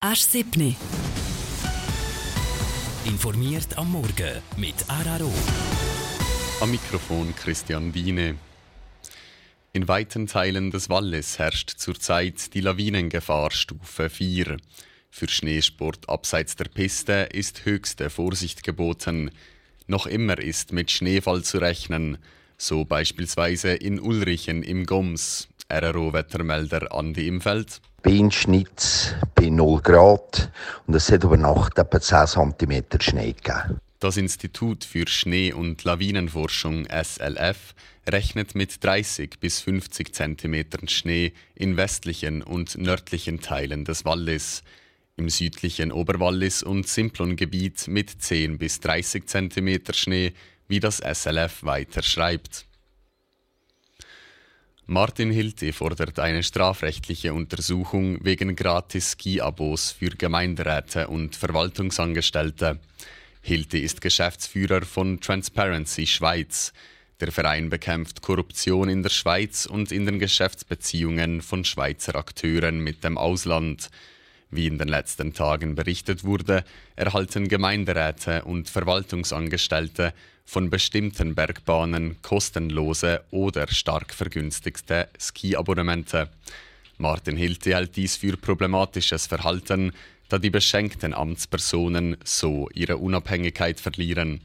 Asch 7. Informiert am Morgen mit Araro. Am Mikrofon Christian Wiene. In weiten Teilen des Wallis herrscht zurzeit die Lawinengefahr Stufe 4. Für Schneesport abseits der Piste ist höchste Vorsicht geboten. Noch immer ist mit Schneefall zu rechnen, so beispielsweise in Ulrichen im Goms. RRO-Wettermelder Andi im Feld. Bienenschnitt bei 0 Grad und es hat über Nacht etwa 10 cm Schnee gegeben. Das Institut für Schnee- und Lawinenforschung SLF rechnet mit 30 bis 50 cm Schnee in westlichen und nördlichen Teilen des Wallis. Im südlichen Oberwallis und Simplon-Gebiet mit 10 bis 30 cm Schnee, wie das SLF weiter schreibt. Martin Hilti fordert eine strafrechtliche Untersuchung wegen gratis Ski-Abos für Gemeinderäte und Verwaltungsangestellte. Hilti ist Geschäftsführer von Transparency Schweiz. Der Verein bekämpft Korruption in der Schweiz und in den Geschäftsbeziehungen von Schweizer Akteuren mit dem Ausland. Wie in den letzten Tagen berichtet wurde, erhalten Gemeinderäte und Verwaltungsangestellte von bestimmten Bergbahnen kostenlose oder stark vergünstigte Skiabonnemente. Martin Hilti hält dies für problematisches Verhalten, da die beschenkten Amtspersonen so ihre Unabhängigkeit verlieren.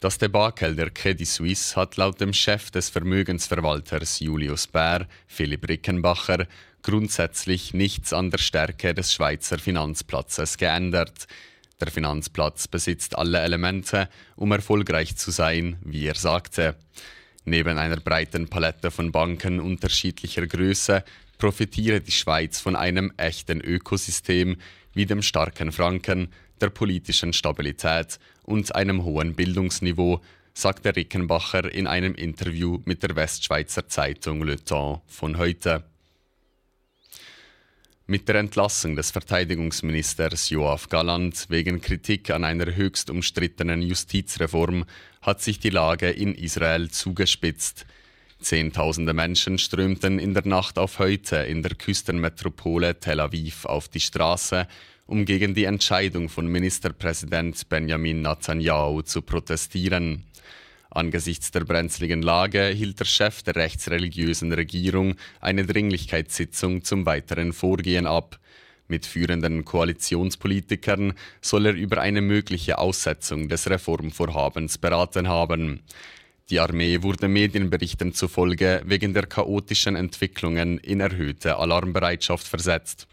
Das Debakel der Credit Suisse hat laut dem Chef des Vermögensverwalters Julius Bär, Philipp Rickenbacher, grundsätzlich nichts an der Stärke des Schweizer Finanzplatzes geändert. Der Finanzplatz besitzt alle Elemente, um erfolgreich zu sein, wie er sagte. Neben einer breiten Palette von Banken unterschiedlicher Größe profitiere die Schweiz von einem echten Ökosystem wie dem starken Franken, der politischen Stabilität und einem hohen Bildungsniveau, sagte Rickenbacher in einem Interview mit der Westschweizer Zeitung Le Temps von heute. Mit der Entlassung des Verteidigungsministers Joachim Galland wegen Kritik an einer höchst umstrittenen Justizreform hat sich die Lage in Israel zugespitzt. Zehntausende Menschen strömten in der Nacht auf heute in der Küstenmetropole Tel Aviv auf die Straße, um gegen die Entscheidung von Ministerpräsident Benjamin Netanyahu zu protestieren. Angesichts der brenzligen Lage hielt der Chef der rechtsreligiösen Regierung eine Dringlichkeitssitzung zum weiteren Vorgehen ab. Mit führenden Koalitionspolitikern soll er über eine mögliche Aussetzung des Reformvorhabens beraten haben. Die Armee wurde Medienberichten zufolge wegen der chaotischen Entwicklungen in erhöhte Alarmbereitschaft versetzt.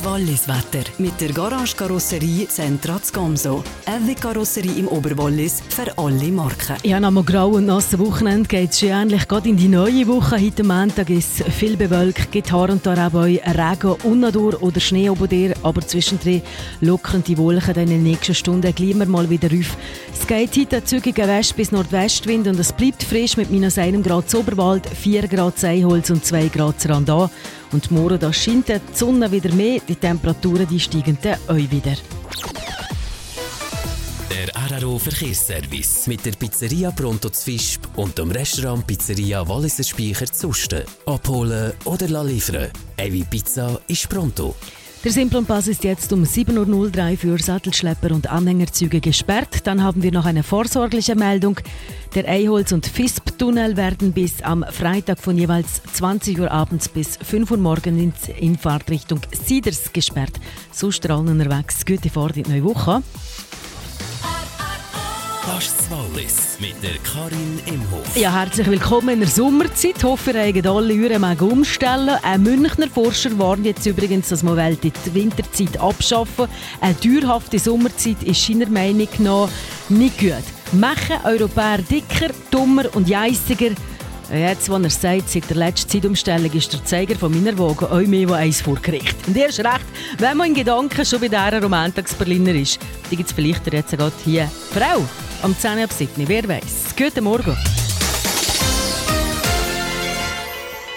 Das Wallis-Wetter mit der Garage Karosserie Zentrats Gamso. Eine Karosserie im Oberwallis für alle Marken. Ja, nach einem grauen nassen Wochenende geht es ähnlich gerade in die neue Woche. Heute Montag ist viel bewölkt, gibt hier und da auch Regen, Unnadur oder Schnee oben dir, aber zwischendrin lockern die Wolken dann in den nächsten Stunden gleich mal wieder auf. Es geht heute zügiger West- bis Nordwestwind und es bleibt frisch mit minus 1 Grad Oberwald, 4 Grad Seiholz und 2 Grad Randau. Und morgen da scheint die Sonne wieder mehr, die Temperaturen die steigen dann auch wieder. Der RRO Verkehrsservice mit der Pizzeria Pronto zu Fischb und dem Restaurant Pizzeria Walliser Speicher zu Usten. Abholen oder liefern. Evi Pizza ist pronto. Der Simplonpass ist jetzt um 7.03 Uhr für Sattelschlepper und Anhängerzüge gesperrt. Dann haben wir noch eine vorsorgliche Meldung. Der Eiholz- und FISP-Tunnel werden bis am Freitag von jeweils 20 Uhr abends bis 5 Uhr morgens in Fahrtrichtung Sieders gesperrt. So strahlen unterwegs. Gute Fahrt in die neue Woche. Fast Wallis mit der Karin Imhof. Ja, herzlich willkommen in der Sommerzeit. Ich hoffe, ihr habt alle Uhren umstellen. Ein Münchner Forscher warnt jetzt übrigens, dass man die Winterzeit abschaffen Eine dauerhafte Sommerzeit ist seiner Meinung nach nicht gut. Machen Europäer dicker, dummer und jeissiger. Jetzt, wo er sagt, seit der letzten Zeitumstellung ist der Zeiger von meiner Waage auch mehr als eins vor Gericht. Und er ist recht, wenn man in Gedanken schon bei dieser Romantags-Berliner ist. Die gibt es vielleicht jetzt gerade hier. Frau, am 10 ab 7, wer weiß. Guten Morgen.